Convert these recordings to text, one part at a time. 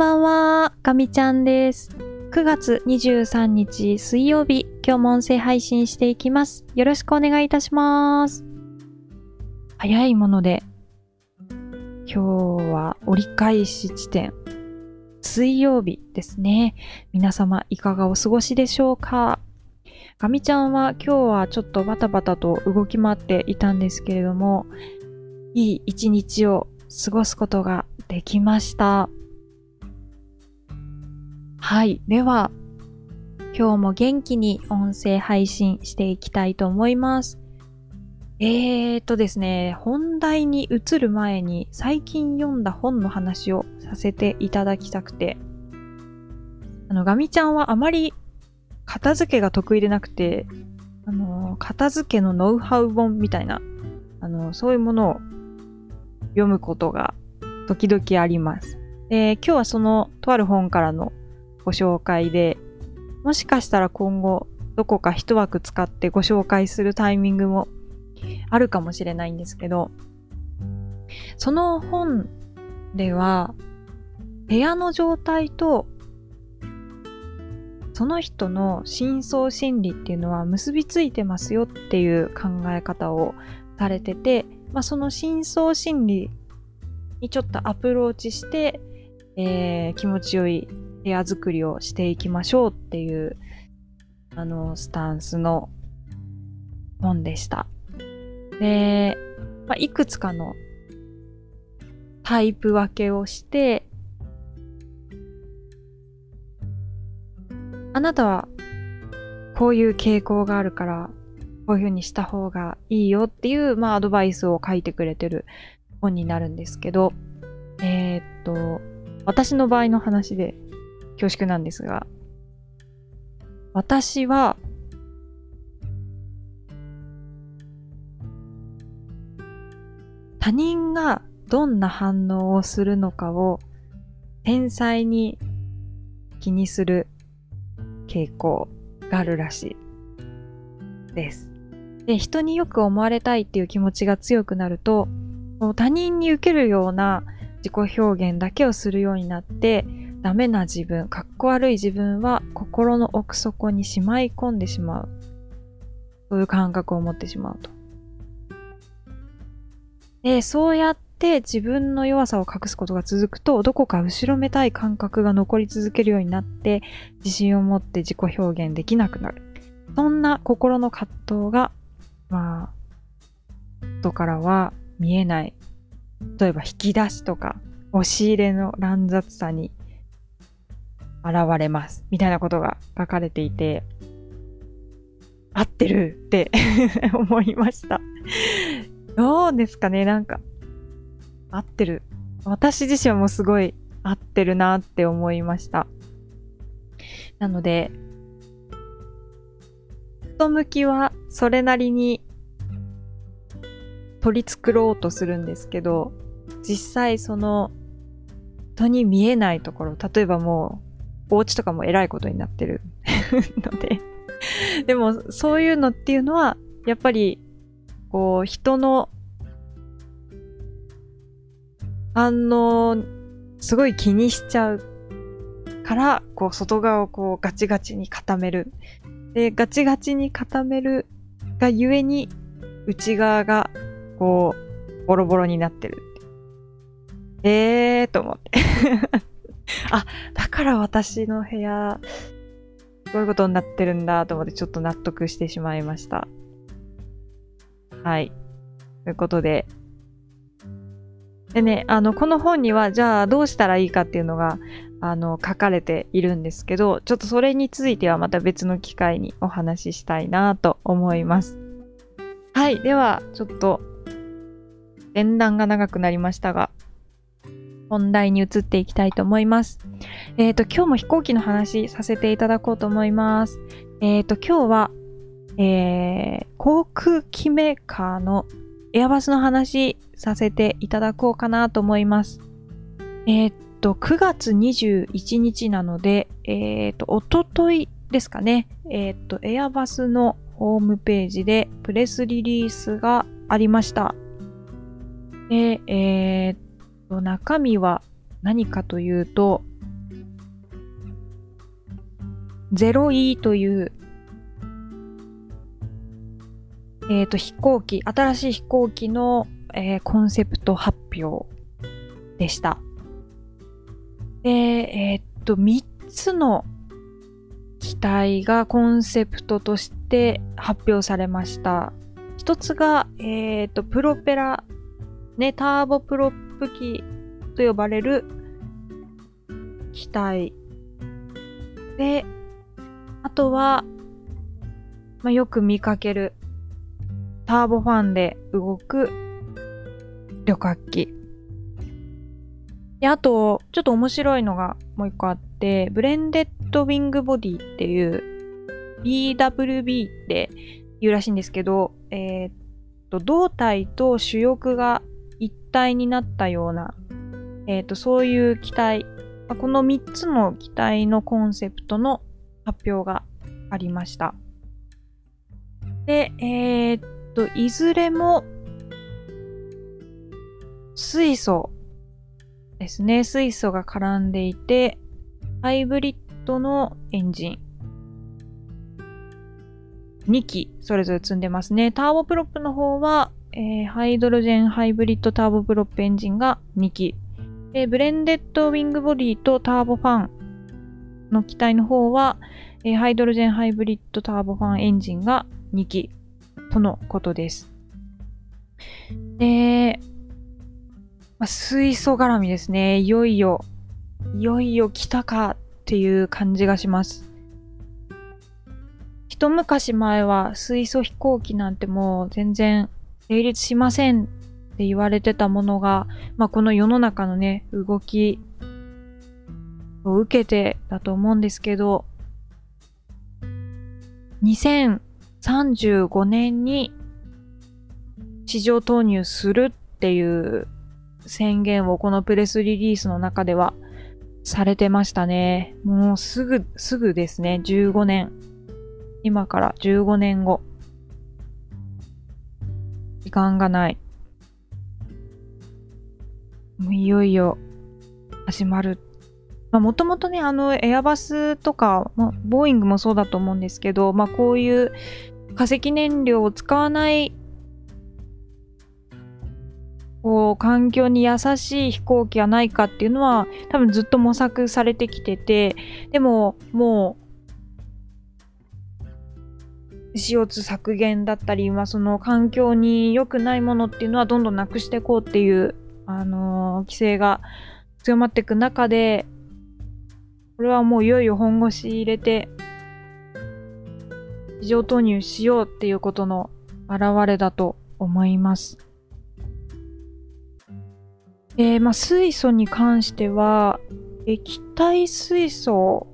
ばんは、かみちゃんです。9月23日水曜日、今日も音声配信していきます。よろしくお願いいたします。早いもので、今日は折り返し地点、水曜日ですね。皆様いかがお過ごしでしょうか？かみちゃんは今日はちょっとバタバタと動き回っていたんですけれども、いい一日を過ごすことができました。はい。では、今日も元気に音声配信していきたいと思います。えーとですね、本題に移る前に最近読んだ本の話をさせていただきたくて、あの、ガミちゃんはあまり片付けが得意でなくて、あの、片付けのノウハウ本みたいな、あの、そういうものを読むことが時々あります。で、今日はそのとある本からのご紹介で、もしかしたら今後どこか一枠使ってご紹介するタイミングもあるかもしれないんですけど、その本では部屋の状態とその人の深層心理っていうのは結びついてますよっていう考え方をされてて、まあ、その深層心理にちょっとアプローチして、えー気持ちよい部屋作りをしていきましょうっていう、あの、スタンスの本でした。で、まあ、いくつかのタイプ分けをして、あなたはこういう傾向があるから、こういう風にした方がいいよっていう、まあ、アドバイスを書いてくれてる本になるんですけど、えーっと、私の場合の話で恐縮なんですが、私は、他人がどんな反応をするのかを天才に気にする傾向があるらしいです。で、人によく思われたいっていう気持ちが強くなると、他人に受けるような自己表現だけをするようになって、ダメな自分、かっこ悪い自分は心の奥底にしまい込んでしまう。そういう感覚を持ってしまうと。で、そうやって自分の弱さを隠すことが続くと、どこか後ろめたい感覚が残り続けるようになって、自信を持って自己表現できなくなる。そんな心の葛藤が、まあ、外からは見えない。例えば引き出しとか、押し入れの乱雑さに現れます。みたいなことが書かれていて、合ってるって 思いました。どうですかね？なんか、合ってる。私自身もすごい合ってるなって思いました。なので、外向きはそれなりに取り繕ろうとするんですけど、実際その人に見えないところ、例えばもうお家とかも偉いことになってる ので、でもそういうのっていうのは、やっぱりこう人の反応すごい気にしちゃうから、こう外側をこうガチガチに固める。で、ガチガチに固めるがゆえに内側がこうボロボロになってるっていう。えーと思って。あ、だから私の部屋、こういうことになってるんだと思ってちょっと納得してしまいました。はい。ということで。でね、あの、この本には、じゃあどうしたらいいかっていうのが、あの、書かれているんですけど、ちょっとそれについてはまた別の機会にお話ししたいなと思います。はい。では、ちょっと、前段が長くなりましたが、本題に移っていきたいと思います。えっ、と、今日も飛行機の話させていただこうと思います。えっ、と、今日は、えー、航空機メーカーのエアバスの話させていただこうかなと思います。えっ、と、9月21日なので、えっ、と、おとといですかね。えっ、と、エアバスのホームページでプレスリリースがありました。で、えっ、中身は何かというと、0E という、えっ、と、飛行機、新しい飛行機の、えーコンセプト発表でした。で、えっ、と、3つの機体がコンセプトとして発表されました。一つが、えっ、と、プロペラ、ね、ターボプロップ機と呼ばれる機体。で、あとは、まあ、よく見かけるターボファンで動く旅客機。で、あと、ちょっと面白いのがもう一個あって、ブレンデッドウィングボディっていう BWB って言うらしいんですけど、えーっと、胴体と主翼が体になったような、えーっと、そういう機体、この3つの機体のコンセプトの発表がありました。で、えーっと、いずれも水素ですね。水素が絡んでいて、ハイブリッドのエンジン。2機それぞれ積んでますね。ターボプロップの方は、えーハイドロジェンハイブリッドターボプロップエンジンが2機。で、ブレンデッドウィングボディとターボファンの機体の方は、えーハイドロジェンハイブリッドターボファンエンジンが2機とのことです。で、まあ、水素絡みですね。いよいよ、いよいよ来たかっていう感じがします。一昔前は水素飛行機なんてもう全然成立しませんって言われてたものが、まあ、この世の中のね、動きを受けてだと思うんですけど、2035年に市場投入するっていう宣言をこのプレスリリースの中ではされてましたね。もうすぐ、すぐですね。15年。今から15年後。時間がない。もういよいよ始まる。もともとね、あのエアバスとか、ま、ボーイングもそうだと思うんですけど、まあこういう化石燃料を使わないこう環境に優しい飛行機はないかっていうのは多分ずっと模索されてきててでももう CO2 削減だったり、まあ、その環境に良くないものっていうのはどんどんなくしていこうっていう、あのー規制が強まっていく中でこれはもういよいよ本腰入れて市場投入しようっていうことの表れだと思います。えーまあ、水素に関しては、液体水素を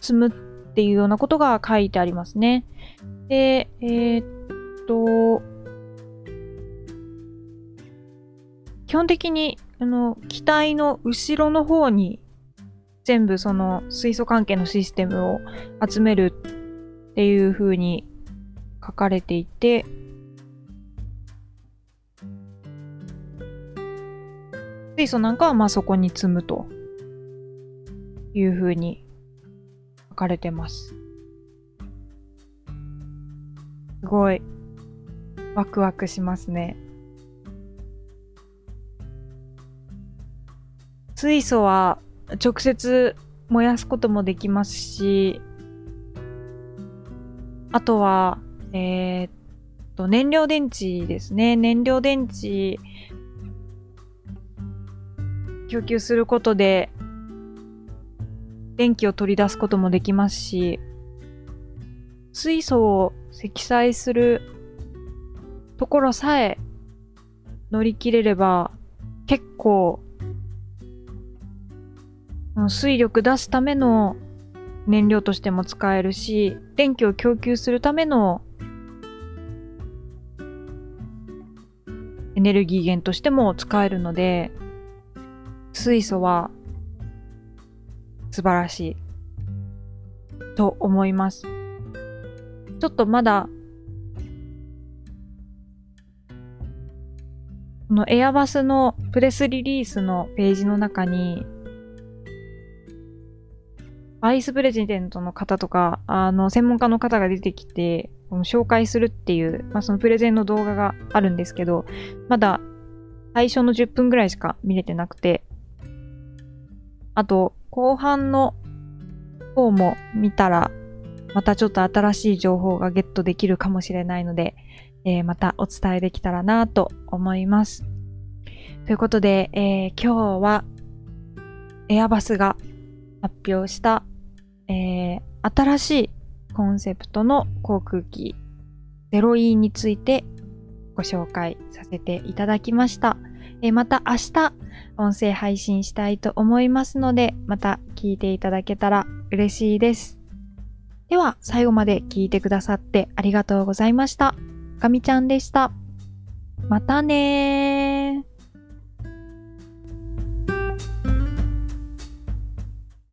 積むっていうようなことが書いてありますね。で、えーっと、基本的に、あの、機体の後ろの方に全部その水素関係のシステムを集めるっていう風に書かれていて、水素なんかはまあそこに積むというふうにかれてます。すごいワクワクしますね。水素は直接燃やすこともできますし、あとは、えーっと、燃料電池ですね。燃料電池供給することで電気を取り出すこともできますし水素を積載するところさえ乗り切れれば結構水力出すための燃料としても使えるし電気を供給するためのエネルギー源としても使えるので水素は素晴らしいと思います。ちょっとまだこのエアバスのプレスリリースのページの中にバイスプレジデントの方とか、あの、専門家の方が出てきて、紹介するっていう、まあ、そのプレゼンの動画があるんですけど、まだ最初の10分ぐらいしか見れてなくて、あと、後半の方も見たら、またちょっと新しい情報がゲットできるかもしれないので、えー、またお伝えできたらなと思います。ということで、えー、今日はエアバスが発表した、えー、新しいコンセプトの航空機 0E についてご紹介させていただきました。えまた明日音声配信したいと思いますので、また聞いていただけたら嬉しいです。では最後まで聞いてくださってありがとうございました。かみちゃんでした。またねー。